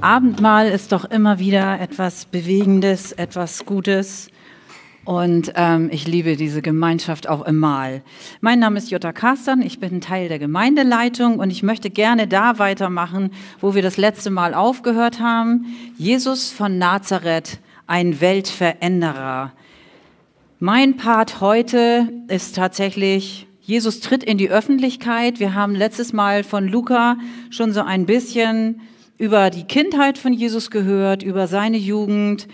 Abendmahl ist doch immer wieder etwas Bewegendes, etwas Gutes. Und ähm, ich liebe diese Gemeinschaft auch im Mahl. Mein Name ist Jutta Kastern, ich bin Teil der Gemeindeleitung und ich möchte gerne da weitermachen, wo wir das letzte Mal aufgehört haben. Jesus von Nazareth, ein Weltveränderer. Mein Part heute ist tatsächlich, Jesus tritt in die Öffentlichkeit. Wir haben letztes Mal von Luca schon so ein bisschen über die Kindheit von Jesus gehört, über seine Jugend,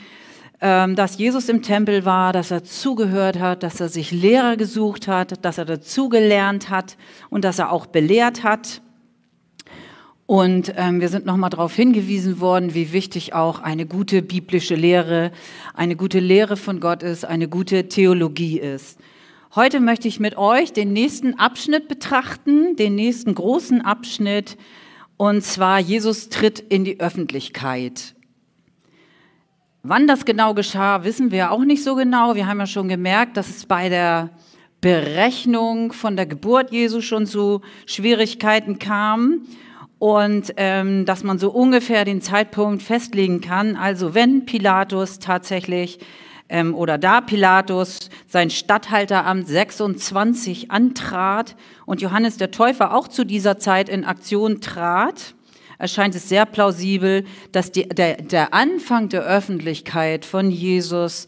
ähm, dass Jesus im Tempel war, dass er zugehört hat, dass er sich Lehrer gesucht hat, dass er dazugelernt hat und dass er auch belehrt hat. Und ähm, wir sind nochmal darauf hingewiesen worden, wie wichtig auch eine gute biblische Lehre, eine gute Lehre von Gott ist, eine gute Theologie ist. Heute möchte ich mit euch den nächsten Abschnitt betrachten, den nächsten großen Abschnitt, und zwar Jesus tritt in die Öffentlichkeit. Wann das genau geschah, wissen wir auch nicht so genau. Wir haben ja schon gemerkt, dass es bei der Berechnung von der Geburt Jesu schon zu Schwierigkeiten kam und ähm, dass man so ungefähr den Zeitpunkt festlegen kann. Also wenn Pilatus tatsächlich ähm, oder da Pilatus sein Statthalteramt 26 antrat und Johannes der Täufer auch zu dieser Zeit in Aktion trat, erscheint es sehr plausibel, dass die, der, der Anfang der Öffentlichkeit von Jesus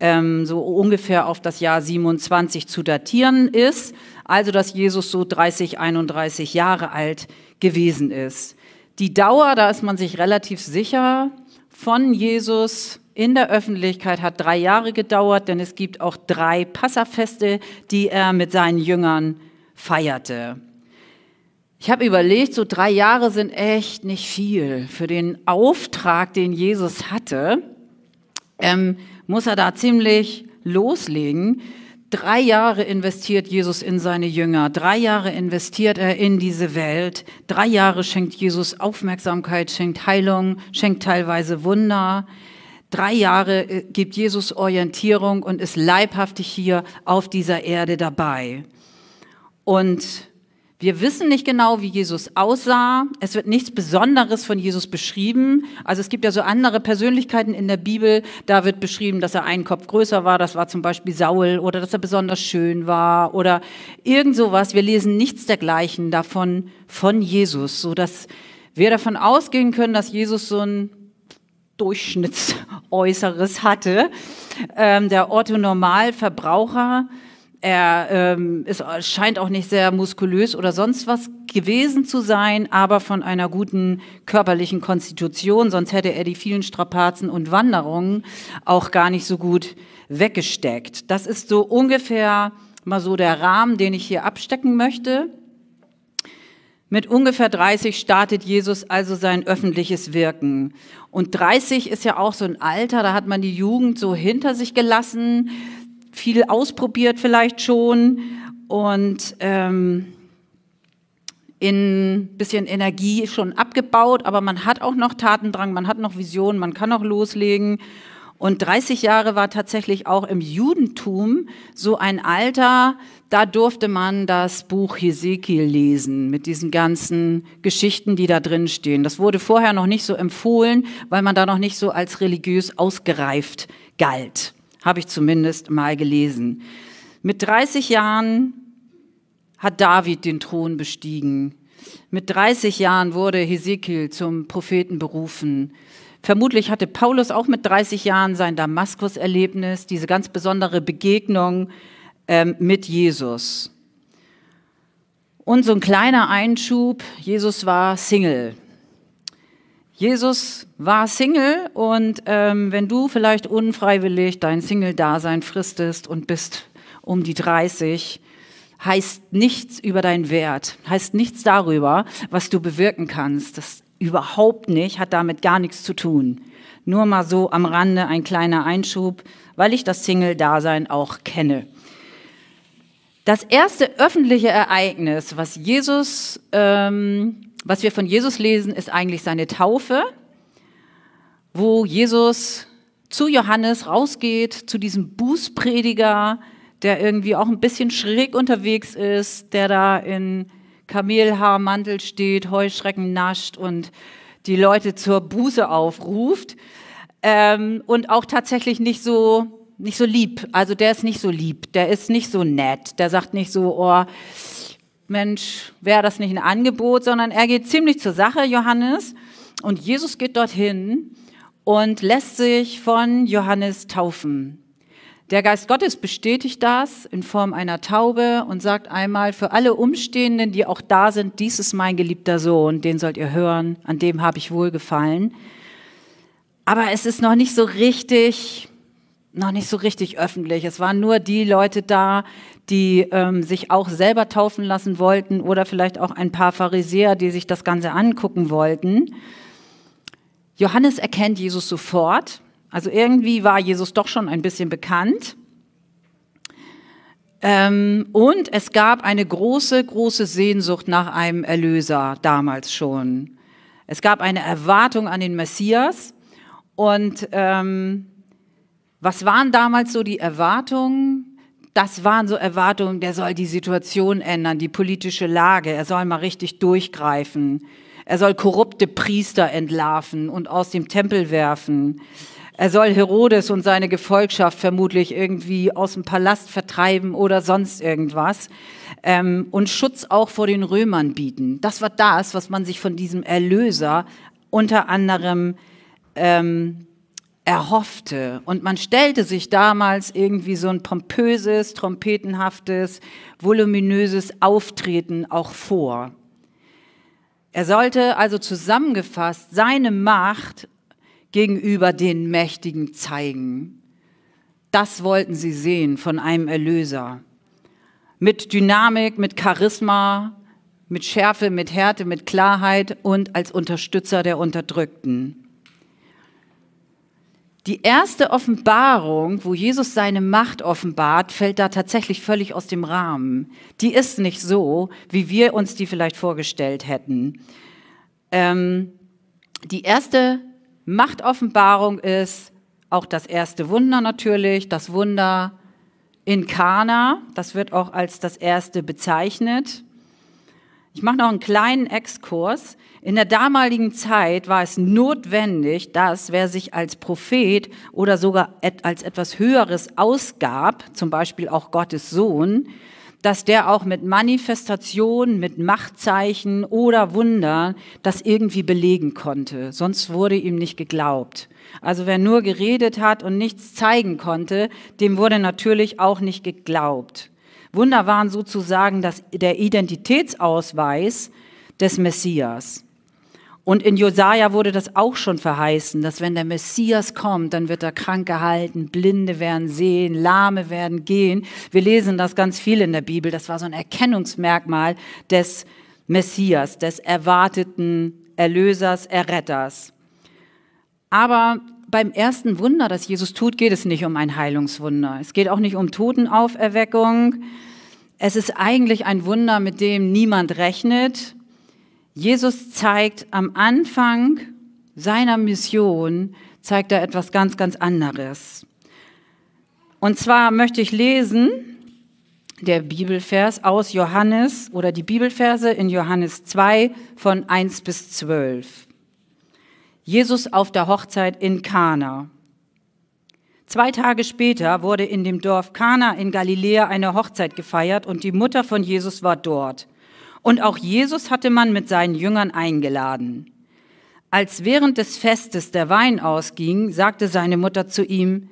ähm, so ungefähr auf das Jahr 27 zu datieren ist, also dass Jesus so 30, 31 Jahre alt gewesen ist. Die Dauer, da ist man sich relativ sicher, von Jesus in der Öffentlichkeit hat drei Jahre gedauert, denn es gibt auch drei Passafeste, die er mit seinen Jüngern feierte. Ich habe überlegt, so drei Jahre sind echt nicht viel. Für den Auftrag, den Jesus hatte, ähm, muss er da ziemlich loslegen. Drei Jahre investiert Jesus in seine Jünger, drei Jahre investiert er in diese Welt, drei Jahre schenkt Jesus Aufmerksamkeit, schenkt Heilung, schenkt teilweise Wunder. Drei Jahre äh, gibt Jesus Orientierung und ist leibhaftig hier auf dieser Erde dabei. Und wir wissen nicht genau, wie Jesus aussah. Es wird nichts Besonderes von Jesus beschrieben. Also es gibt ja so andere Persönlichkeiten in der Bibel. Da wird beschrieben, dass er einen Kopf größer war. Das war zum Beispiel Saul oder dass er besonders schön war oder irgend sowas. Wir lesen nichts dergleichen davon von Jesus, so dass wir davon ausgehen können, dass Jesus so ein Durchschnittsäußeres hatte. Ähm, der Otto Normalverbraucher er ähm, ist, scheint auch nicht sehr muskulös oder sonst was gewesen zu sein, aber von einer guten körperlichen Konstitution, sonst hätte er die vielen Strapazen und Wanderungen auch gar nicht so gut weggesteckt. Das ist so ungefähr mal so der Rahmen, den ich hier abstecken möchte. Mit ungefähr 30 startet Jesus also sein öffentliches Wirken. Und 30 ist ja auch so ein Alter, da hat man die Jugend so hinter sich gelassen viel ausprobiert vielleicht schon und ähm, in bisschen Energie schon abgebaut, aber man hat auch noch Tatendrang, man hat noch Visionen, man kann auch loslegen. Und 30 Jahre war tatsächlich auch im Judentum so ein Alter, da durfte man das Buch Hesekiel lesen mit diesen ganzen Geschichten, die da drin stehen. Das wurde vorher noch nicht so empfohlen, weil man da noch nicht so als religiös ausgereift galt habe ich zumindest mal gelesen. Mit 30 Jahren hat David den Thron bestiegen. Mit 30 Jahren wurde Hesekiel zum Propheten berufen. Vermutlich hatte Paulus auch mit 30 Jahren sein Damaskus-Erlebnis, diese ganz besondere Begegnung ähm, mit Jesus. Und so ein kleiner Einschub, Jesus war Single. Jesus war Single und ähm, wenn du vielleicht unfreiwillig dein Single-Dasein fristest und bist um die 30, heißt nichts über deinen Wert, heißt nichts darüber, was du bewirken kannst. Das überhaupt nicht, hat damit gar nichts zu tun. Nur mal so am Rande ein kleiner Einschub, weil ich das Single-Dasein auch kenne. Das erste öffentliche Ereignis, was Jesus ähm, was wir von Jesus lesen, ist eigentlich seine Taufe, wo Jesus zu Johannes rausgeht, zu diesem Bußprediger, der irgendwie auch ein bisschen schräg unterwegs ist, der da in Kamelhaarmantel steht, Heuschrecken nascht und die Leute zur Buße aufruft ähm, und auch tatsächlich nicht so nicht so lieb. Also der ist nicht so lieb, der ist nicht so nett, der sagt nicht so, oh Mensch, wäre das nicht ein Angebot, sondern er geht ziemlich zur Sache, Johannes. Und Jesus geht dorthin und lässt sich von Johannes taufen. Der Geist Gottes bestätigt das in Form einer Taube und sagt einmal für alle Umstehenden, die auch da sind, dies ist mein geliebter Sohn, den sollt ihr hören, an dem habe ich wohlgefallen. Aber es ist noch nicht so richtig, noch nicht so richtig öffentlich. Es waren nur die Leute da, die ähm, sich auch selber taufen lassen wollten oder vielleicht auch ein paar Pharisäer, die sich das Ganze angucken wollten. Johannes erkennt Jesus sofort also irgendwie war Jesus doch schon ein bisschen bekannt. Ähm, und es gab eine große, große Sehnsucht nach einem Erlöser damals schon. Es gab eine Erwartung an den Messias. Und ähm, was waren damals so die Erwartungen? Das waren so Erwartungen, der soll die Situation ändern, die politische Lage, er soll mal richtig durchgreifen. Er soll korrupte Priester entlarven und aus dem Tempel werfen. Er soll Herodes und seine Gefolgschaft vermutlich irgendwie aus dem Palast vertreiben oder sonst irgendwas ähm, und Schutz auch vor den Römern bieten. Das war das, was man sich von diesem Erlöser unter anderem ähm, erhoffte. Und man stellte sich damals irgendwie so ein pompöses, trompetenhaftes, voluminöses Auftreten auch vor. Er sollte also zusammengefasst seine Macht gegenüber den Mächtigen zeigen. Das wollten sie sehen von einem Erlöser. Mit Dynamik, mit Charisma, mit Schärfe, mit Härte, mit Klarheit und als Unterstützer der Unterdrückten. Die erste Offenbarung, wo Jesus seine Macht offenbart, fällt da tatsächlich völlig aus dem Rahmen. Die ist nicht so, wie wir uns die vielleicht vorgestellt hätten. Ähm, die erste Machtoffenbarung ist auch das erste Wunder natürlich, das Wunder in Kana. Das wird auch als das erste bezeichnet. Ich mache noch einen kleinen Exkurs. In der damaligen Zeit war es notwendig, dass wer sich als Prophet oder sogar als etwas Höheres ausgab, zum Beispiel auch Gottes Sohn, dass der auch mit Manifestationen, mit Machtzeichen oder Wundern das irgendwie belegen konnte. Sonst wurde ihm nicht geglaubt. Also wer nur geredet hat und nichts zeigen konnte, dem wurde natürlich auch nicht geglaubt. Wunder waren sozusagen das, der Identitätsausweis des Messias. Und in Josaja wurde das auch schon verheißen, dass wenn der Messias kommt, dann wird er krank gehalten, Blinde werden sehen, Lahme werden gehen. Wir lesen das ganz viel in der Bibel. Das war so ein Erkennungsmerkmal des Messias, des erwarteten Erlösers, Erretters. Aber beim ersten Wunder, das Jesus tut, geht es nicht um ein Heilungswunder. Es geht auch nicht um Totenauferweckung. Es ist eigentlich ein Wunder, mit dem niemand rechnet Jesus zeigt am Anfang seiner Mission, zeigt er etwas ganz, ganz anderes. Und zwar möchte ich lesen der Bibelvers aus Johannes oder die Bibelverse in Johannes 2 von 1 bis 12. Jesus auf der Hochzeit in Kana. Zwei Tage später wurde in dem Dorf Kana in Galiläa eine Hochzeit gefeiert und die Mutter von Jesus war dort. Und auch Jesus hatte man mit seinen Jüngern eingeladen. Als während des Festes der Wein ausging, sagte seine Mutter zu ihm,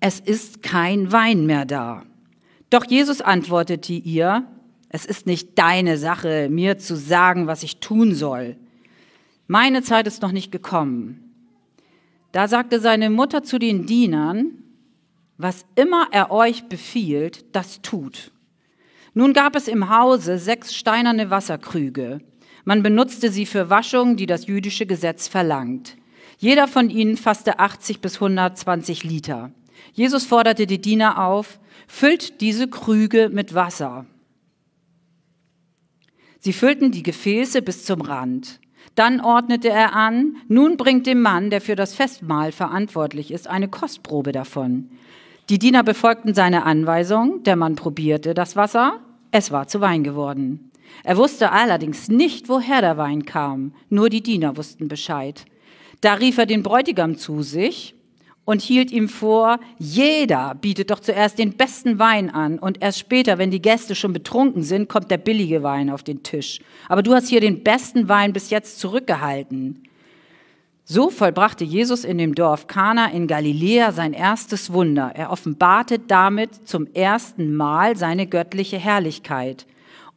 es ist kein Wein mehr da. Doch Jesus antwortete ihr, es ist nicht deine Sache, mir zu sagen, was ich tun soll. Meine Zeit ist noch nicht gekommen. Da sagte seine Mutter zu den Dienern, was immer er euch befiehlt, das tut. Nun gab es im Hause sechs steinerne Wasserkrüge. Man benutzte sie für Waschung, die das jüdische Gesetz verlangt. Jeder von ihnen fasste 80 bis 120 Liter. Jesus forderte die Diener auf, füllt diese Krüge mit Wasser. Sie füllten die Gefäße bis zum Rand. Dann ordnete er an, nun bringt dem Mann, der für das Festmahl verantwortlich ist, eine Kostprobe davon. Die Diener befolgten seine Anweisung, der Mann probierte das Wasser, es war zu Wein geworden. Er wusste allerdings nicht, woher der Wein kam. Nur die Diener wussten Bescheid. Da rief er den Bräutigam zu sich und hielt ihm vor, jeder bietet doch zuerst den besten Wein an und erst später, wenn die Gäste schon betrunken sind, kommt der billige Wein auf den Tisch. Aber du hast hier den besten Wein bis jetzt zurückgehalten. So vollbrachte Jesus in dem Dorf Kana in Galiläa sein erstes Wunder. Er offenbarte damit zum ersten Mal seine göttliche Herrlichkeit.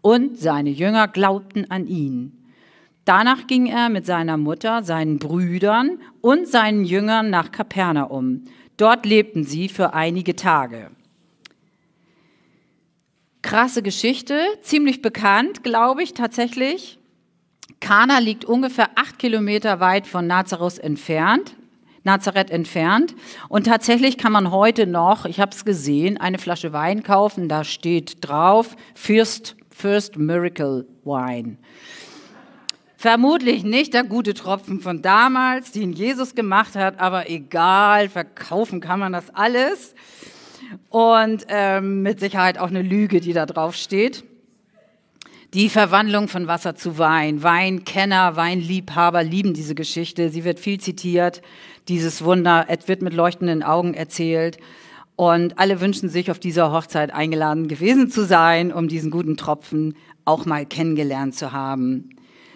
Und seine Jünger glaubten an ihn. Danach ging er mit seiner Mutter, seinen Brüdern und seinen Jüngern nach Kapernaum. Dort lebten sie für einige Tage. Krasse Geschichte, ziemlich bekannt, glaube ich tatsächlich. Kana liegt ungefähr acht Kilometer weit von Nazareth entfernt. Nazareth entfernt. Und tatsächlich kann man heute noch, ich habe es gesehen, eine Flasche Wein kaufen. Da steht drauf First, First Miracle Wine. Vermutlich nicht der gute Tropfen von damals, den Jesus gemacht hat, aber egal, verkaufen kann man das alles. Und ähm, mit Sicherheit auch eine Lüge, die da drauf steht. Die Verwandlung von Wasser zu Wein. Weinkenner, Weinliebhaber lieben diese Geschichte. Sie wird viel zitiert. Dieses Wunder es wird mit leuchtenden Augen erzählt. Und alle wünschen sich, auf dieser Hochzeit eingeladen gewesen zu sein, um diesen guten Tropfen auch mal kennengelernt zu haben.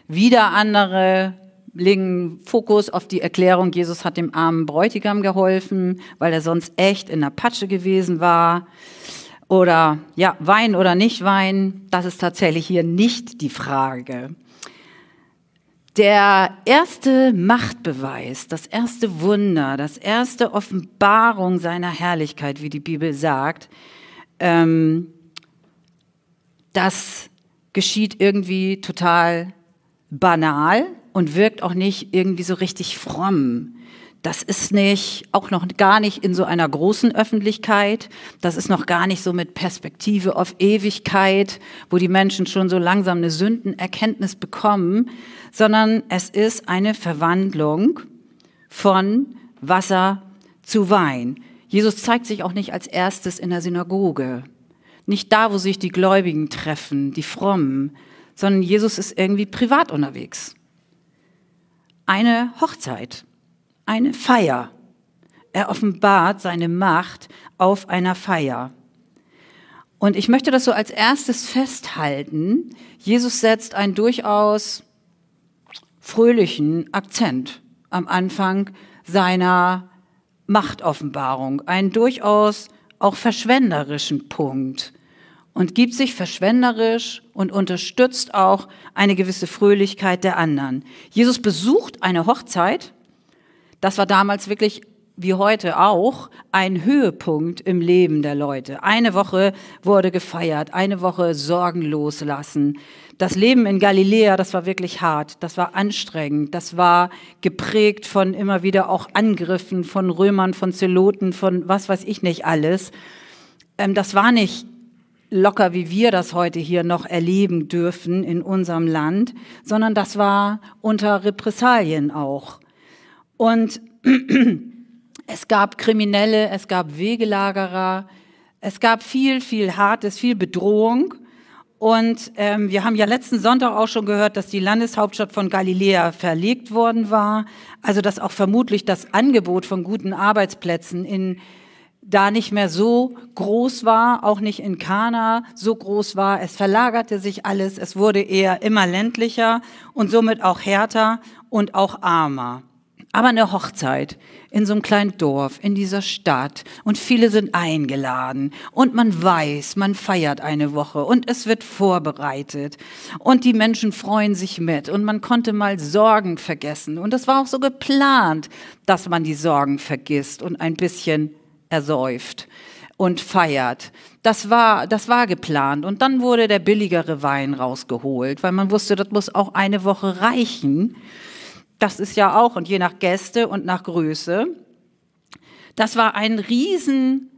Wieder andere legen Fokus auf die Erklärung, Jesus hat dem armen Bräutigam geholfen, weil er sonst echt in der Patsche gewesen war. Oder ja, Wein oder nicht Wein, das ist tatsächlich hier nicht die Frage. Der erste Machtbeweis, das erste Wunder, das erste Offenbarung seiner Herrlichkeit, wie die Bibel sagt, ähm, das geschieht irgendwie total banal und wirkt auch nicht irgendwie so richtig fromm. Das ist nicht, auch noch gar nicht in so einer großen Öffentlichkeit. Das ist noch gar nicht so mit Perspektive auf Ewigkeit, wo die Menschen schon so langsam eine Sündenerkenntnis bekommen, sondern es ist eine Verwandlung von Wasser zu Wein. Jesus zeigt sich auch nicht als erstes in der Synagoge. Nicht da, wo sich die Gläubigen treffen, die Frommen, sondern Jesus ist irgendwie privat unterwegs. Eine Hochzeit, eine Feier. Er offenbart seine Macht auf einer Feier. Und ich möchte das so als erstes festhalten. Jesus setzt einen durchaus fröhlichen Akzent am Anfang seiner Machtoffenbarung, einen durchaus auch verschwenderischen Punkt und gibt sich verschwenderisch und unterstützt auch eine gewisse Fröhlichkeit der anderen. Jesus besucht eine Hochzeit. Das war damals wirklich wie heute auch ein Höhepunkt im Leben der Leute. Eine Woche wurde gefeiert, eine Woche sorgenlos lassen. Das Leben in Galiläa, das war wirklich hart, das war anstrengend, das war geprägt von immer wieder auch Angriffen von Römern, von Zeloten, von was weiß ich nicht alles. Ähm, das war nicht locker, wie wir das heute hier noch erleben dürfen in unserem Land, sondern das war unter Repressalien auch. Und es gab Kriminelle, es gab Wegelagerer, es gab viel, viel Hartes, viel Bedrohung. Und ähm, wir haben ja letzten Sonntag auch schon gehört, dass die Landeshauptstadt von Galiläa verlegt worden war. Also dass auch vermutlich das Angebot von guten Arbeitsplätzen in da nicht mehr so groß war, auch nicht in Kana so groß war. Es verlagerte sich alles, es wurde eher immer ländlicher und somit auch härter und auch armer. Aber eine Hochzeit in so einem kleinen Dorf, in dieser Stadt und viele sind eingeladen und man weiß, man feiert eine Woche und es wird vorbereitet und die Menschen freuen sich mit und man konnte mal Sorgen vergessen und es war auch so geplant, dass man die Sorgen vergisst und ein bisschen ersäuft und feiert. Das war, das war geplant. Und dann wurde der billigere Wein rausgeholt, weil man wusste, das muss auch eine Woche reichen. Das ist ja auch, und je nach Gäste und nach Größe. Das war ein riesen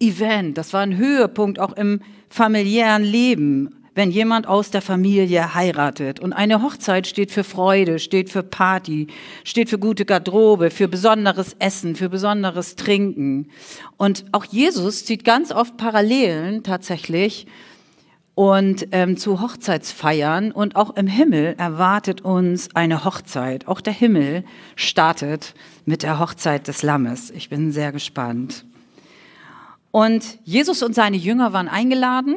Event. Das war ein Höhepunkt auch im familiären Leben wenn jemand aus der Familie heiratet. Und eine Hochzeit steht für Freude, steht für Party, steht für gute Garderobe, für besonderes Essen, für besonderes Trinken. Und auch Jesus zieht ganz oft Parallelen tatsächlich und ähm, zu Hochzeitsfeiern und auch im Himmel erwartet uns eine Hochzeit. Auch der Himmel startet mit der Hochzeit des Lammes. Ich bin sehr gespannt. Und Jesus und seine Jünger waren eingeladen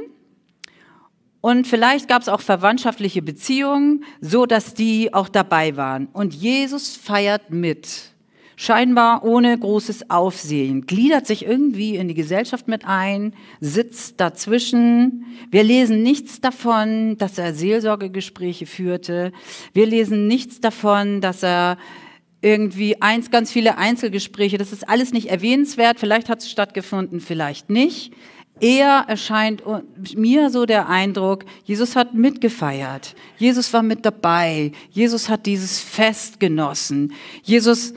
und vielleicht gab es auch verwandtschaftliche Beziehungen, so dass die auch dabei waren. Und Jesus feiert mit scheinbar ohne großes Aufsehen, gliedert sich irgendwie in die Gesellschaft mit ein, sitzt dazwischen. Wir lesen nichts davon, dass er Seelsorgegespräche führte. Wir lesen nichts davon, dass er irgendwie eins, ganz viele Einzelgespräche, das ist alles nicht erwähnenswert. Vielleicht hat es stattgefunden, vielleicht nicht. Eher erscheint mir so der Eindruck, Jesus hat mitgefeiert. Jesus war mit dabei. Jesus hat dieses Fest genossen. Jesus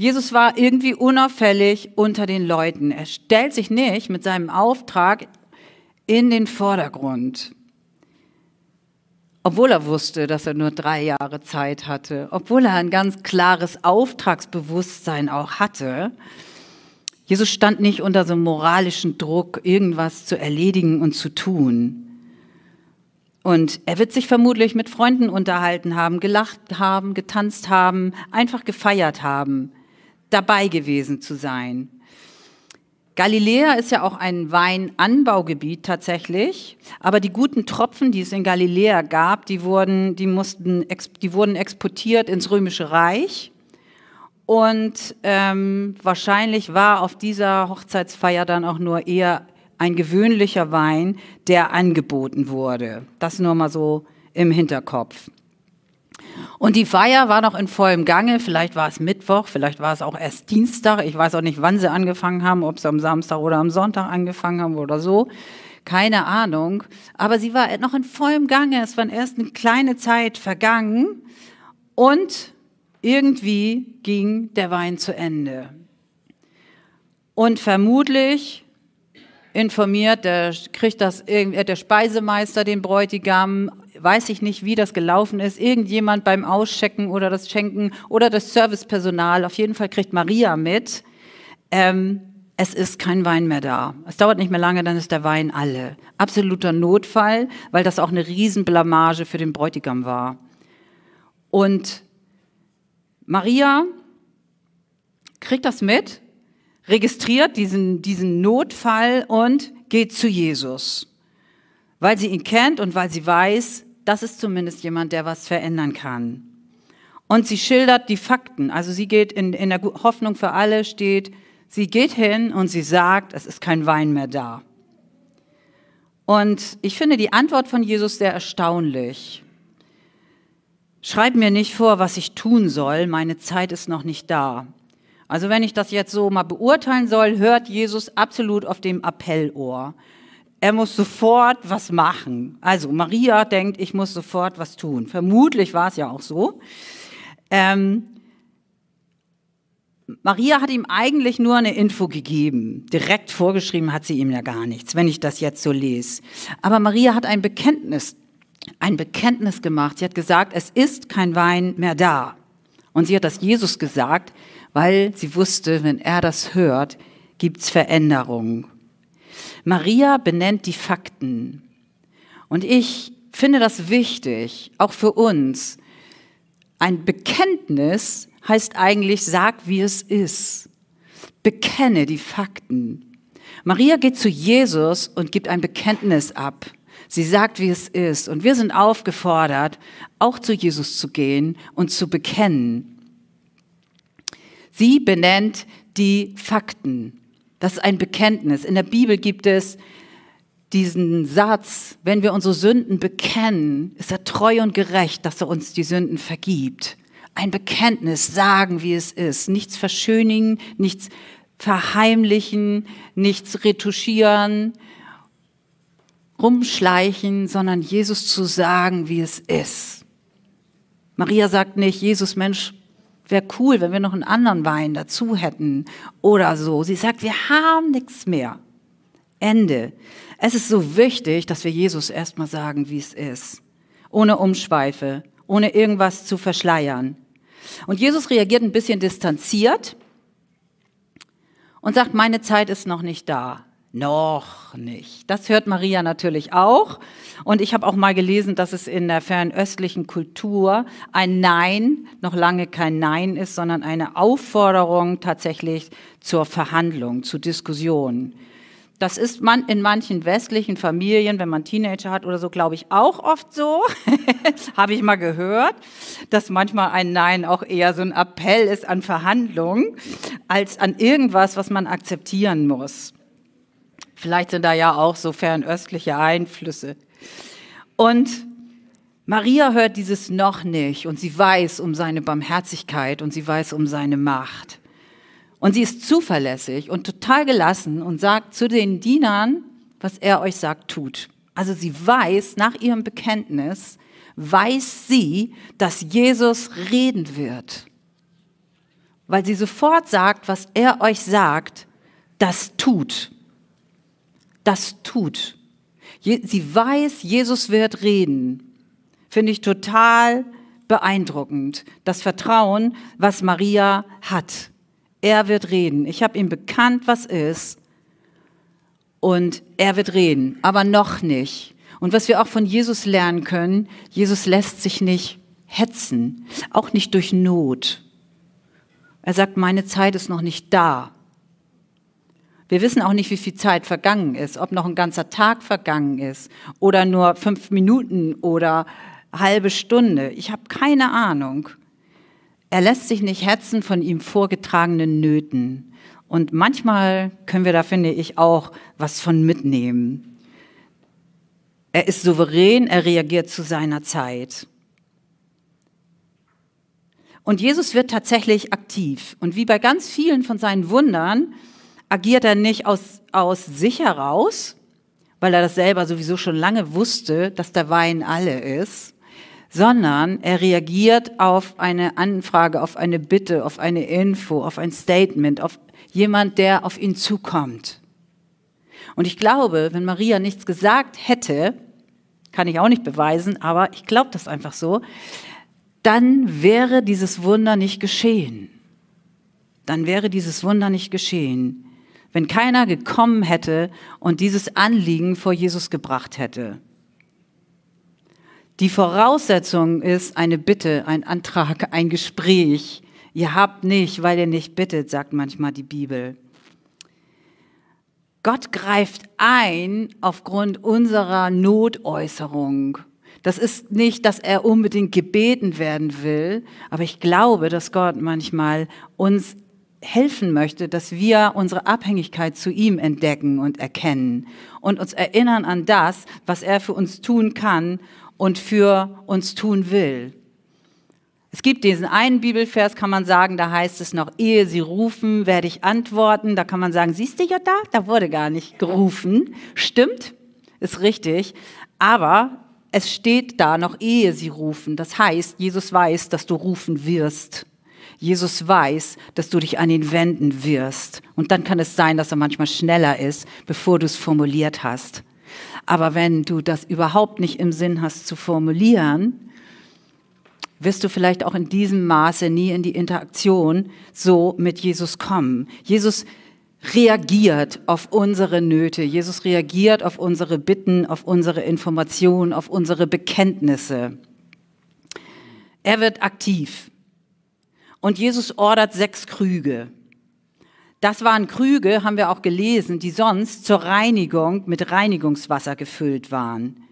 Jesus war irgendwie unauffällig unter den Leuten. Er stellt sich nicht mit seinem Auftrag in den Vordergrund. Obwohl er wusste, dass er nur drei Jahre Zeit hatte, obwohl er ein ganz klares Auftragsbewusstsein auch hatte, Jesus stand nicht unter so einem moralischen Druck, irgendwas zu erledigen und zu tun. Und er wird sich vermutlich mit Freunden unterhalten haben, gelacht haben, getanzt haben, einfach gefeiert haben dabei gewesen zu sein. Galiläa ist ja auch ein Weinanbaugebiet tatsächlich, aber die guten Tropfen, die es in Galiläa gab, die wurden, die mussten, die wurden exportiert ins Römische Reich. Und ähm, wahrscheinlich war auf dieser Hochzeitsfeier dann auch nur eher ein gewöhnlicher Wein, der angeboten wurde. Das nur mal so im Hinterkopf. Und die Feier war noch in vollem Gange. Vielleicht war es Mittwoch, vielleicht war es auch erst Dienstag. Ich weiß auch nicht, wann sie angefangen haben, ob sie am Samstag oder am Sonntag angefangen haben oder so. Keine Ahnung. Aber sie war noch in vollem Gange. Es war erst eine kleine Zeit vergangen. Und irgendwie ging der Wein zu Ende. Und vermutlich informiert, der kriegt das der Speisemeister den Bräutigam weiß ich nicht, wie das gelaufen ist, irgendjemand beim Auschecken oder das Schenken oder das Servicepersonal, auf jeden Fall kriegt Maria mit, ähm, es ist kein Wein mehr da. Es dauert nicht mehr lange, dann ist der Wein alle. Absoluter Notfall, weil das auch eine Riesenblamage für den Bräutigam war. Und Maria kriegt das mit, registriert diesen, diesen Notfall und geht zu Jesus, weil sie ihn kennt und weil sie weiß, das ist zumindest jemand, der was verändern kann. Und sie schildert die Fakten. Also sie geht in, in der Hoffnung für alle, steht, sie geht hin und sie sagt, es ist kein Wein mehr da. Und ich finde die Antwort von Jesus sehr erstaunlich. Schreib mir nicht vor, was ich tun soll, meine Zeit ist noch nicht da. Also wenn ich das jetzt so mal beurteilen soll, hört Jesus absolut auf dem Appellohr. Er muss sofort was machen. Also Maria denkt, ich muss sofort was tun. Vermutlich war es ja auch so. Ähm, Maria hat ihm eigentlich nur eine Info gegeben. Direkt vorgeschrieben hat sie ihm ja gar nichts, wenn ich das jetzt so lese. Aber Maria hat ein Bekenntnis, ein Bekenntnis gemacht. Sie hat gesagt, es ist kein Wein mehr da. Und sie hat das Jesus gesagt, weil sie wusste, wenn er das hört, gibt's Veränderungen. Maria benennt die Fakten. Und ich finde das wichtig, auch für uns. Ein Bekenntnis heißt eigentlich, sag, wie es ist. Bekenne die Fakten. Maria geht zu Jesus und gibt ein Bekenntnis ab. Sie sagt, wie es ist. Und wir sind aufgefordert, auch zu Jesus zu gehen und zu bekennen. Sie benennt die Fakten. Das ist ein Bekenntnis. In der Bibel gibt es diesen Satz, wenn wir unsere Sünden bekennen, ist er treu und gerecht, dass er uns die Sünden vergibt. Ein Bekenntnis, sagen, wie es ist. Nichts verschönigen, nichts verheimlichen, nichts retuschieren, rumschleichen, sondern Jesus zu sagen, wie es ist. Maria sagt nicht, Jesus Mensch, Wäre cool, wenn wir noch einen anderen Wein dazu hätten oder so. Sie sagt, wir haben nichts mehr. Ende. Es ist so wichtig, dass wir Jesus erstmal sagen, wie es ist. Ohne Umschweife, ohne irgendwas zu verschleiern. Und Jesus reagiert ein bisschen distanziert und sagt, meine Zeit ist noch nicht da. Noch nicht. Das hört Maria natürlich auch. Und ich habe auch mal gelesen, dass es in der fernöstlichen Kultur ein Nein noch lange kein Nein ist, sondern eine Aufforderung tatsächlich zur Verhandlung, zur Diskussion. Das ist man in manchen westlichen Familien, wenn man Teenager hat oder so, glaube ich, auch oft so. Habe ich mal gehört, dass manchmal ein Nein auch eher so ein Appell ist an Verhandlungen als an irgendwas, was man akzeptieren muss. Vielleicht sind da ja auch so fernöstliche Einflüsse. Und Maria hört dieses noch nicht und sie weiß um seine Barmherzigkeit und sie weiß um seine Macht. Und sie ist zuverlässig und total gelassen und sagt zu den Dienern, was er euch sagt, tut. Also sie weiß, nach ihrem Bekenntnis, weiß sie, dass Jesus reden wird. Weil sie sofort sagt, was er euch sagt, das tut. Das tut. Sie weiß, Jesus wird reden. Finde ich total beeindruckend. Das Vertrauen, was Maria hat. Er wird reden. Ich habe ihm bekannt, was ist. Und er wird reden, aber noch nicht. Und was wir auch von Jesus lernen können, Jesus lässt sich nicht hetzen, auch nicht durch Not. Er sagt, meine Zeit ist noch nicht da. Wir wissen auch nicht, wie viel Zeit vergangen ist, ob noch ein ganzer Tag vergangen ist oder nur fünf Minuten oder halbe Stunde. Ich habe keine Ahnung. Er lässt sich nicht hetzen von ihm vorgetragenen Nöten. Und manchmal können wir da, finde ich, auch was von mitnehmen. Er ist souverän, er reagiert zu seiner Zeit. Und Jesus wird tatsächlich aktiv. Und wie bei ganz vielen von seinen Wundern agiert er nicht aus, aus sich heraus, weil er das selber sowieso schon lange wusste, dass der Wein alle ist, sondern er reagiert auf eine Anfrage, auf eine Bitte, auf eine Info, auf ein Statement, auf jemand, der auf ihn zukommt. Und ich glaube, wenn Maria nichts gesagt hätte, kann ich auch nicht beweisen, aber ich glaube das einfach so, dann wäre dieses Wunder nicht geschehen. Dann wäre dieses Wunder nicht geschehen, wenn keiner gekommen hätte und dieses Anliegen vor Jesus gebracht hätte. Die Voraussetzung ist eine Bitte, ein Antrag, ein Gespräch. Ihr habt nicht, weil ihr nicht bittet, sagt manchmal die Bibel. Gott greift ein aufgrund unserer Notäußerung. Das ist nicht, dass er unbedingt gebeten werden will, aber ich glaube, dass Gott manchmal uns helfen möchte, dass wir unsere Abhängigkeit zu ihm entdecken und erkennen und uns erinnern an das, was er für uns tun kann und für uns tun will. Es gibt diesen einen Bibelvers, kann man sagen, da heißt es noch, ehe sie rufen, werde ich antworten. Da kann man sagen, siehst du da, da wurde gar nicht gerufen. Stimmt, ist richtig. Aber es steht da noch, ehe sie rufen. Das heißt, Jesus weiß, dass du rufen wirst. Jesus weiß, dass du dich an ihn wenden wirst. Und dann kann es sein, dass er manchmal schneller ist, bevor du es formuliert hast. Aber wenn du das überhaupt nicht im Sinn hast zu formulieren, wirst du vielleicht auch in diesem Maße nie in die Interaktion so mit Jesus kommen. Jesus reagiert auf unsere Nöte. Jesus reagiert auf unsere Bitten, auf unsere Informationen, auf unsere Bekenntnisse. Er wird aktiv. Und Jesus ordert sechs Krüge. Das waren Krüge, haben wir auch gelesen, die sonst zur Reinigung mit Reinigungswasser gefüllt waren.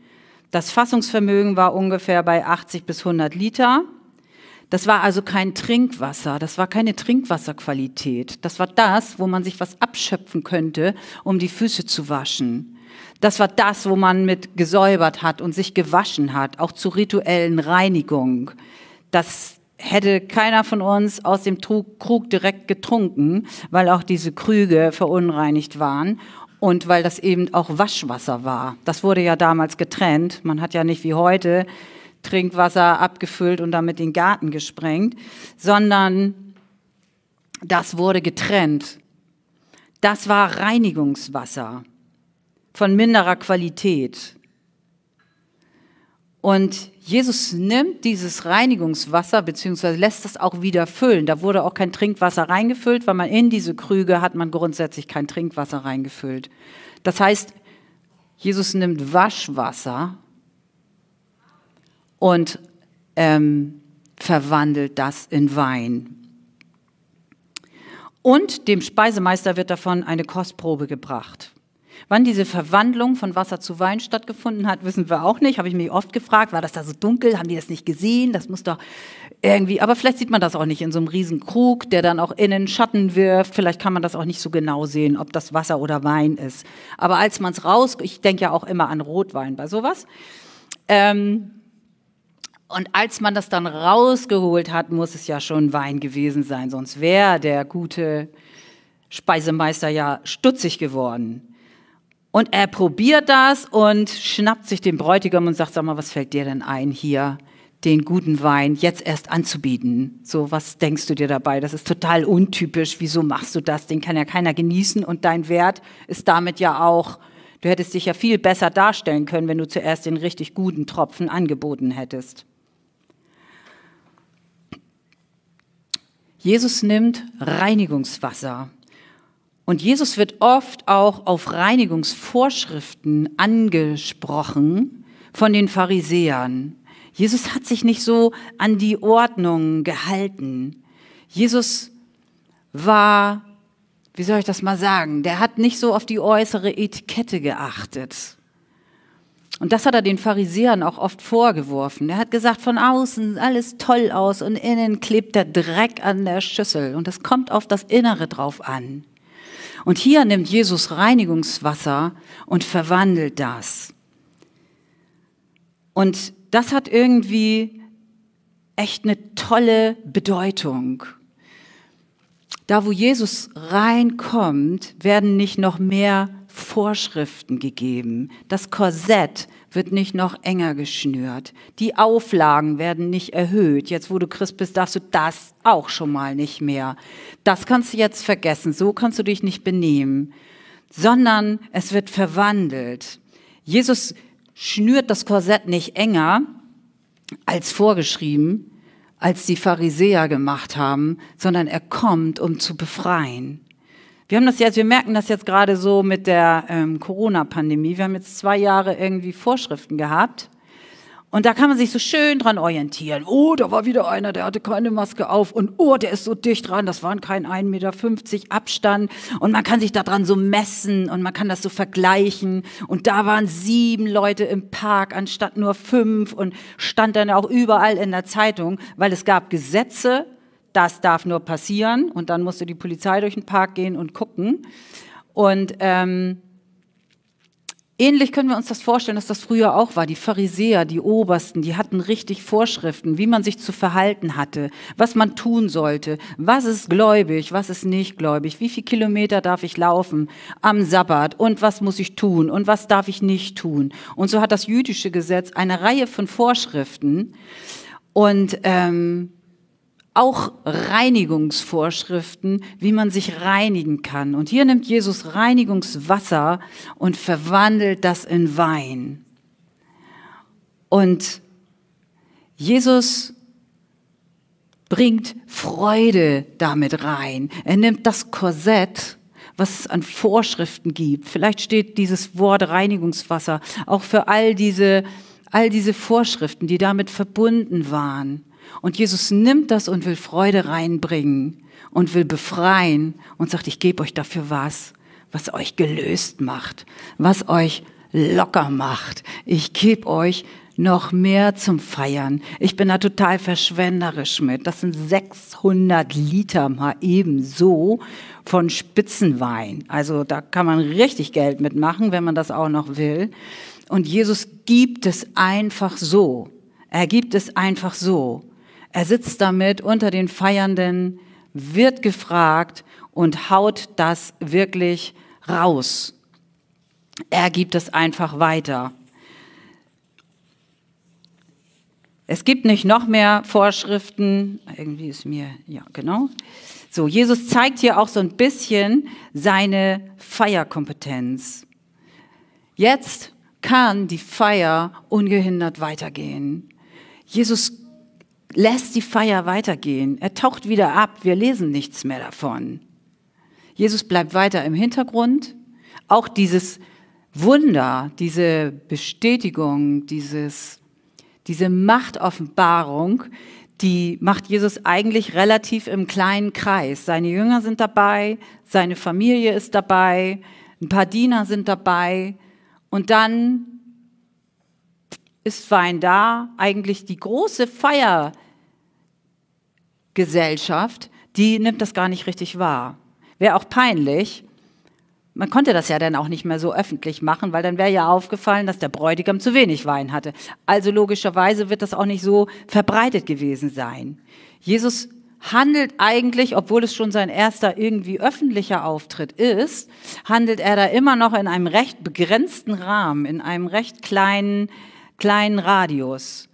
Das Fassungsvermögen war ungefähr bei 80 bis 100 Liter. Das war also kein Trinkwasser, das war keine Trinkwasserqualität. Das war das, wo man sich was abschöpfen könnte, um die Füße zu waschen. Das war das, wo man mit gesäubert hat und sich gewaschen hat, auch zur rituellen Reinigung. Das hätte keiner von uns aus dem Krug direkt getrunken, weil auch diese Krüge verunreinigt waren und weil das eben auch Waschwasser war. Das wurde ja damals getrennt. Man hat ja nicht wie heute Trinkwasser abgefüllt und damit den Garten gesprengt, sondern das wurde getrennt. Das war Reinigungswasser von minderer Qualität. Und Jesus nimmt dieses Reinigungswasser beziehungsweise lässt es auch wieder füllen. Da wurde auch kein Trinkwasser reingefüllt, weil man in diese Krüge hat man grundsätzlich kein Trinkwasser reingefüllt. Das heißt, Jesus nimmt Waschwasser und ähm, verwandelt das in Wein. Und dem Speisemeister wird davon eine Kostprobe gebracht. Wann diese Verwandlung von Wasser zu Wein stattgefunden hat, wissen wir auch nicht. Habe ich mich oft gefragt, war das da so dunkel? Haben die das nicht gesehen? Das muss doch irgendwie, aber vielleicht sieht man das auch nicht in so einem riesen Krug, der dann auch innen Schatten wirft. Vielleicht kann man das auch nicht so genau sehen, ob das Wasser oder Wein ist. Aber als man es raus, ich denke ja auch immer an Rotwein bei sowas. Ähm, und als man das dann rausgeholt hat, muss es ja schon Wein gewesen sein, sonst wäre der gute Speisemeister ja stutzig geworden. Und er probiert das und schnappt sich den Bräutigam und sagt, sag mal, was fällt dir denn ein, hier den guten Wein jetzt erst anzubieten? So, was denkst du dir dabei? Das ist total untypisch. Wieso machst du das? Den kann ja keiner genießen und dein Wert ist damit ja auch, du hättest dich ja viel besser darstellen können, wenn du zuerst den richtig guten Tropfen angeboten hättest. Jesus nimmt Reinigungswasser. Und Jesus wird oft auch auf Reinigungsvorschriften angesprochen von den Pharisäern. Jesus hat sich nicht so an die Ordnung gehalten. Jesus war, wie soll ich das mal sagen, der hat nicht so auf die äußere Etikette geachtet. Und das hat er den Pharisäern auch oft vorgeworfen. Er hat gesagt, von außen alles toll aus und innen klebt der Dreck an der Schüssel. Und es kommt auf das Innere drauf an. Und hier nimmt Jesus Reinigungswasser und verwandelt das. Und das hat irgendwie echt eine tolle Bedeutung. Da, wo Jesus reinkommt, werden nicht noch mehr Vorschriften gegeben. Das Korsett wird nicht noch enger geschnürt. Die Auflagen werden nicht erhöht. Jetzt, wo du Christ bist, darfst du das auch schon mal nicht mehr. Das kannst du jetzt vergessen. So kannst du dich nicht benehmen. Sondern es wird verwandelt. Jesus schnürt das Korsett nicht enger als vorgeschrieben, als die Pharisäer gemacht haben, sondern er kommt, um zu befreien. Wir haben das jetzt, wir merken das jetzt gerade so mit der ähm, Corona-Pandemie. Wir haben jetzt zwei Jahre irgendwie Vorschriften gehabt. Und da kann man sich so schön dran orientieren. Oh, da war wieder einer, der hatte keine Maske auf. Und oh, der ist so dicht dran. Das waren kein 1,50 Meter Abstand. Und man kann sich daran so messen und man kann das so vergleichen. Und da waren sieben Leute im Park anstatt nur fünf und stand dann auch überall in der Zeitung, weil es gab Gesetze, das darf nur passieren und dann musste die Polizei durch den Park gehen und gucken. Und ähm, ähnlich können wir uns das vorstellen, dass das früher auch war. Die Pharisäer, die Obersten, die hatten richtig Vorschriften, wie man sich zu verhalten hatte, was man tun sollte, was ist gläubig, was ist nicht gläubig, wie viele Kilometer darf ich laufen am Sabbat und was muss ich tun und was darf ich nicht tun. Und so hat das jüdische Gesetz eine Reihe von Vorschriften. Und ähm, auch Reinigungsvorschriften, wie man sich reinigen kann. Und hier nimmt Jesus Reinigungswasser und verwandelt das in Wein. Und Jesus bringt Freude damit rein. Er nimmt das Korsett, was es an Vorschriften gibt. Vielleicht steht dieses Wort Reinigungswasser auch für all diese, all diese Vorschriften, die damit verbunden waren. Und Jesus nimmt das und will Freude reinbringen und will befreien und sagt, ich gebe euch dafür was, was euch gelöst macht, was euch locker macht. Ich gebe euch noch mehr zum Feiern. Ich bin da total verschwenderisch mit. Das sind 600 Liter mal ebenso von Spitzenwein. Also da kann man richtig Geld mitmachen, wenn man das auch noch will. Und Jesus gibt es einfach so. Er gibt es einfach so. Er sitzt damit unter den Feiernden, wird gefragt und haut das wirklich raus. Er gibt es einfach weiter. Es gibt nicht noch mehr Vorschriften. Irgendwie ist mir, ja, genau. So, Jesus zeigt hier auch so ein bisschen seine Feierkompetenz. Jetzt kann die Feier ungehindert weitergehen. Jesus lässt die Feier weitergehen. Er taucht wieder ab. Wir lesen nichts mehr davon. Jesus bleibt weiter im Hintergrund. Auch dieses Wunder, diese Bestätigung, dieses, diese Machtoffenbarung, die macht Jesus eigentlich relativ im kleinen Kreis. Seine Jünger sind dabei, seine Familie ist dabei, ein paar Diener sind dabei und dann ist Wein da, eigentlich die große Feiergesellschaft, die nimmt das gar nicht richtig wahr. Wäre auch peinlich, man konnte das ja dann auch nicht mehr so öffentlich machen, weil dann wäre ja aufgefallen, dass der Bräutigam zu wenig Wein hatte. Also logischerweise wird das auch nicht so verbreitet gewesen sein. Jesus handelt eigentlich, obwohl es schon sein erster irgendwie öffentlicher Auftritt ist, handelt er da immer noch in einem recht begrenzten Rahmen, in einem recht kleinen, kleinen Radius.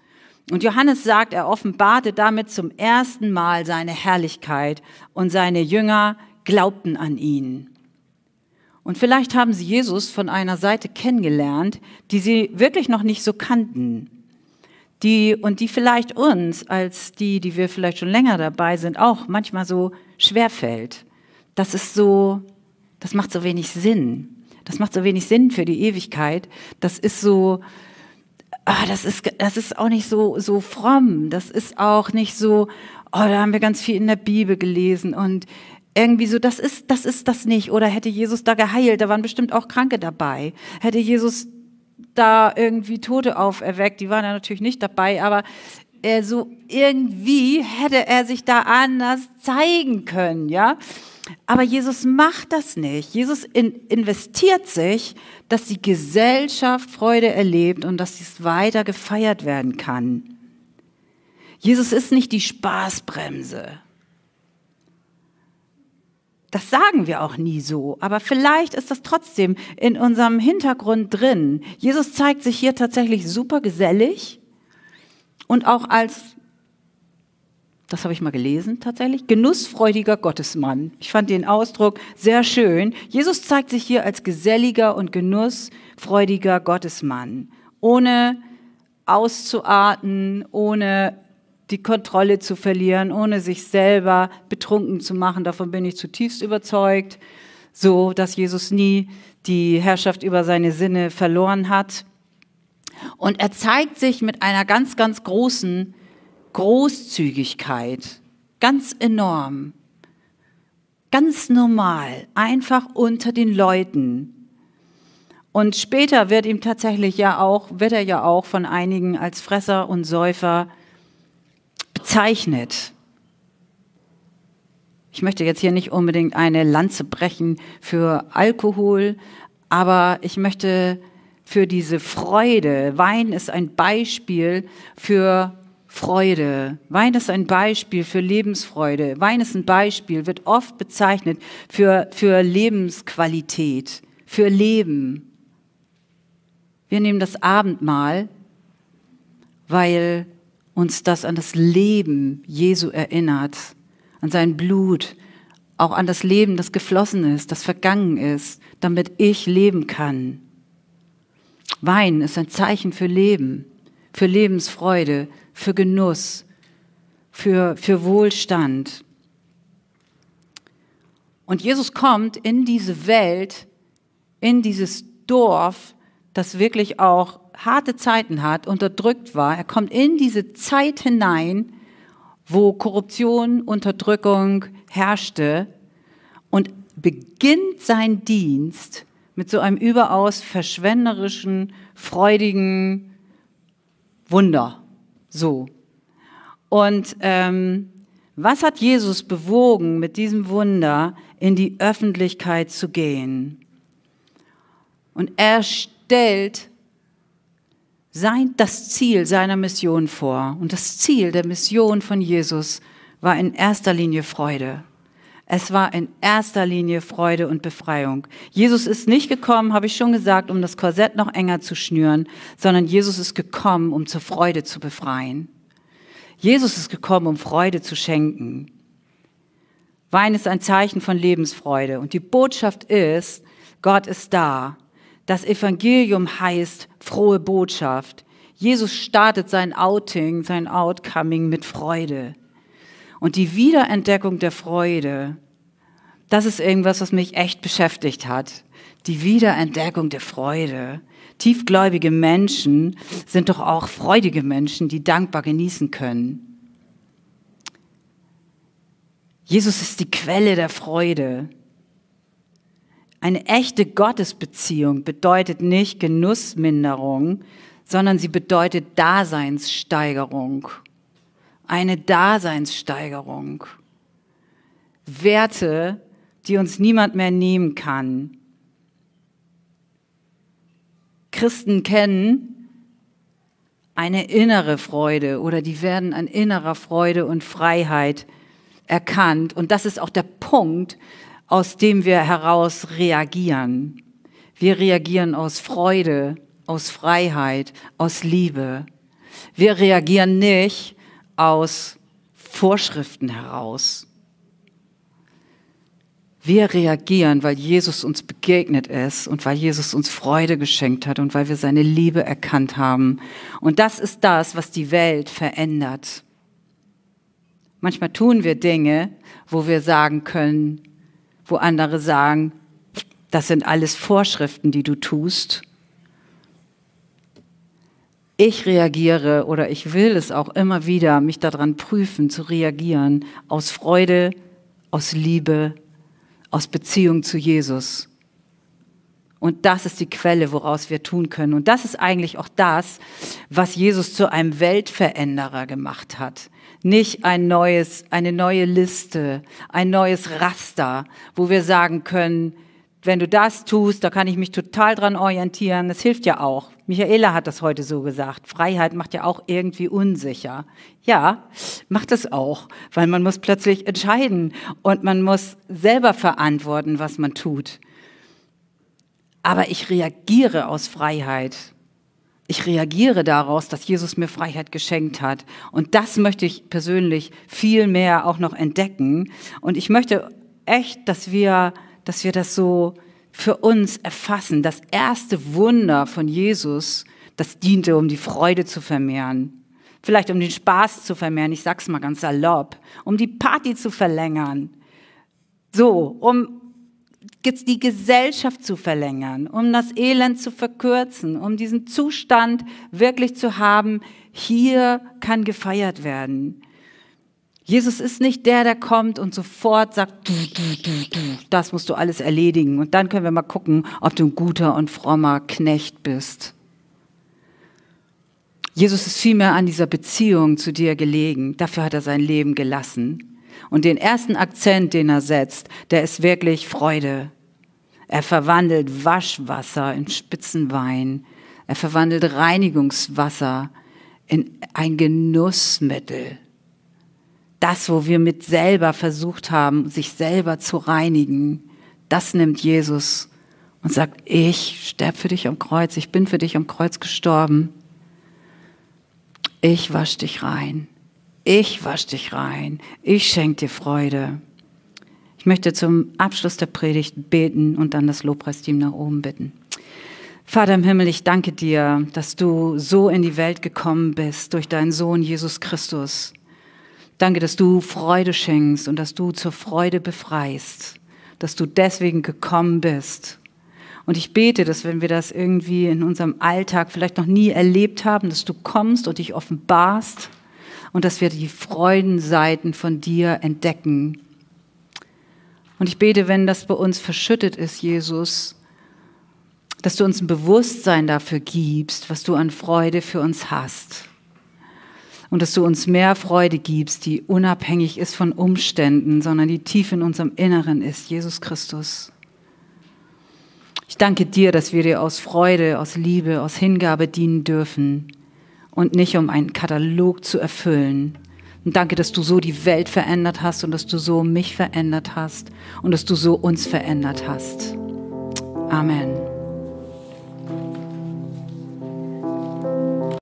Und Johannes sagt, er offenbarte damit zum ersten Mal seine Herrlichkeit und seine Jünger glaubten an ihn. Und vielleicht haben sie Jesus von einer Seite kennengelernt, die sie wirklich noch nicht so kannten. Die, und die vielleicht uns, als die, die wir vielleicht schon länger dabei sind, auch manchmal so schwer fällt. Das ist so, das macht so wenig Sinn. Das macht so wenig Sinn für die Ewigkeit. Das ist so, ah, das ist, das ist auch nicht so, so fromm. Das ist auch nicht so, oh, da haben wir ganz viel in der Bibel gelesen und irgendwie so, das ist, das ist das nicht. Oder hätte Jesus da geheilt, da waren bestimmt auch Kranke dabei. Hätte Jesus da irgendwie Tote auferweckt, die waren ja natürlich nicht dabei, aber er so irgendwie hätte er sich da anders zeigen können, ja. Aber Jesus macht das nicht. Jesus in, investiert sich, dass die Gesellschaft Freude erlebt und dass es weiter gefeiert werden kann. Jesus ist nicht die Spaßbremse. Das sagen wir auch nie so, aber vielleicht ist das trotzdem in unserem Hintergrund drin. Jesus zeigt sich hier tatsächlich super gesellig und auch als, das habe ich mal gelesen tatsächlich, genussfreudiger Gottesmann. Ich fand den Ausdruck sehr schön. Jesus zeigt sich hier als geselliger und genussfreudiger Gottesmann, ohne auszuarten, ohne die Kontrolle zu verlieren, ohne sich selber betrunken zu machen. Davon bin ich zutiefst überzeugt, so dass Jesus nie die Herrschaft über seine Sinne verloren hat. Und er zeigt sich mit einer ganz, ganz großen Großzügigkeit, ganz enorm, ganz normal, einfach unter den Leuten. Und später wird ihm tatsächlich ja auch, wird er ja auch von einigen als Fresser und Säufer bezeichnet. Ich möchte jetzt hier nicht unbedingt eine Lanze brechen für Alkohol, aber ich möchte für diese Freude, Wein ist ein Beispiel für Freude. Wein ist ein Beispiel für Lebensfreude. Wein ist ein Beispiel, wird oft bezeichnet für, für Lebensqualität, für Leben. Wir nehmen das Abendmahl, weil uns das an das Leben Jesu erinnert, an sein Blut, auch an das Leben, das geflossen ist, das vergangen ist, damit ich leben kann. Wein ist ein Zeichen für Leben, für Lebensfreude, für Genuss, für, für Wohlstand. Und Jesus kommt in diese Welt, in dieses Dorf, das wirklich auch harte Zeiten hat, unterdrückt war. Er kommt in diese Zeit hinein, wo Korruption, Unterdrückung herrschte und beginnt seinen Dienst mit so einem überaus verschwenderischen, freudigen Wunder. So. Und ähm, was hat Jesus bewogen, mit diesem Wunder in die Öffentlichkeit zu gehen? Und er stellt sein, das Ziel seiner Mission vor. Und das Ziel der Mission von Jesus war in erster Linie Freude. Es war in erster Linie Freude und Befreiung. Jesus ist nicht gekommen, habe ich schon gesagt, um das Korsett noch enger zu schnüren, sondern Jesus ist gekommen, um zur Freude zu befreien. Jesus ist gekommen, um Freude zu schenken. Wein ist ein Zeichen von Lebensfreude und die Botschaft ist, Gott ist da. Das Evangelium heißt frohe Botschaft. Jesus startet sein Outing, sein Outcoming mit Freude. Und die Wiederentdeckung der Freude, das ist irgendwas, was mich echt beschäftigt hat. Die Wiederentdeckung der Freude. Tiefgläubige Menschen sind doch auch freudige Menschen, die dankbar genießen können. Jesus ist die Quelle der Freude. Eine echte Gottesbeziehung bedeutet nicht Genussminderung, sondern sie bedeutet Daseinssteigerung. Eine Daseinssteigerung. Werte, die uns niemand mehr nehmen kann. Christen kennen eine innere Freude oder die werden an innerer Freude und Freiheit erkannt. Und das ist auch der Punkt, aus dem wir heraus reagieren. Wir reagieren aus Freude, aus Freiheit, aus Liebe. Wir reagieren nicht aus Vorschriften heraus. Wir reagieren, weil Jesus uns begegnet ist und weil Jesus uns Freude geschenkt hat und weil wir seine Liebe erkannt haben. Und das ist das, was die Welt verändert. Manchmal tun wir Dinge, wo wir sagen können, wo andere sagen, das sind alles Vorschriften, die du tust. Ich reagiere oder ich will es auch immer wieder, mich daran prüfen, zu reagieren aus Freude, aus Liebe, aus Beziehung zu Jesus. Und das ist die Quelle, woraus wir tun können. Und das ist eigentlich auch das, was Jesus zu einem Weltveränderer gemacht hat. Nicht ein neues, eine neue Liste, ein neues Raster, wo wir sagen können, wenn du das tust, da kann ich mich total dran orientieren. Das hilft ja auch. Michaela hat das heute so gesagt. Freiheit macht ja auch irgendwie unsicher. Ja, macht es auch, weil man muss plötzlich entscheiden und man muss selber verantworten, was man tut. Aber ich reagiere aus Freiheit. Ich reagiere daraus, dass Jesus mir Freiheit geschenkt hat. Und das möchte ich persönlich viel mehr auch noch entdecken. Und ich möchte echt, dass wir dass wir das so für uns erfassen. Das erste Wunder von Jesus, das diente, um die Freude zu vermehren. Vielleicht um den Spaß zu vermehren, ich sag's mal ganz salopp, um die Party zu verlängern. So, um die Gesellschaft zu verlängern, um das Elend zu verkürzen, um diesen Zustand wirklich zu haben, hier kann gefeiert werden. Jesus ist nicht der, der kommt und sofort sagt, du, du, du, du, das musst du alles erledigen. Und dann können wir mal gucken, ob du ein guter und frommer Knecht bist. Jesus ist vielmehr an dieser Beziehung zu dir gelegen. Dafür hat er sein Leben gelassen. Und den ersten Akzent, den er setzt, der ist wirklich Freude. Er verwandelt Waschwasser in Spitzenwein. Er verwandelt Reinigungswasser in ein Genussmittel das, wo wir mit selber versucht haben, sich selber zu reinigen, das nimmt Jesus und sagt, ich sterbe für dich am Kreuz, ich bin für dich am Kreuz gestorben. Ich wasch dich rein. Ich wasch dich rein. Ich schenke dir Freude. Ich möchte zum Abschluss der Predigt beten und dann das Lobpreisteam nach oben bitten. Vater im Himmel, ich danke dir, dass du so in die Welt gekommen bist durch deinen Sohn Jesus Christus Danke, dass du Freude schenkst und dass du zur Freude befreist, dass du deswegen gekommen bist. Und ich bete, dass wenn wir das irgendwie in unserem Alltag vielleicht noch nie erlebt haben, dass du kommst und dich offenbarst und dass wir die Freudenseiten von dir entdecken. Und ich bete, wenn das bei uns verschüttet ist, Jesus, dass du uns ein Bewusstsein dafür gibst, was du an Freude für uns hast und dass du uns mehr Freude gibst, die unabhängig ist von Umständen, sondern die tief in unserem Inneren ist, Jesus Christus. Ich danke dir, dass wir dir aus Freude, aus Liebe, aus Hingabe dienen dürfen und nicht um einen Katalog zu erfüllen. Und danke, dass du so die Welt verändert hast und dass du so mich verändert hast und dass du so uns verändert hast. Amen.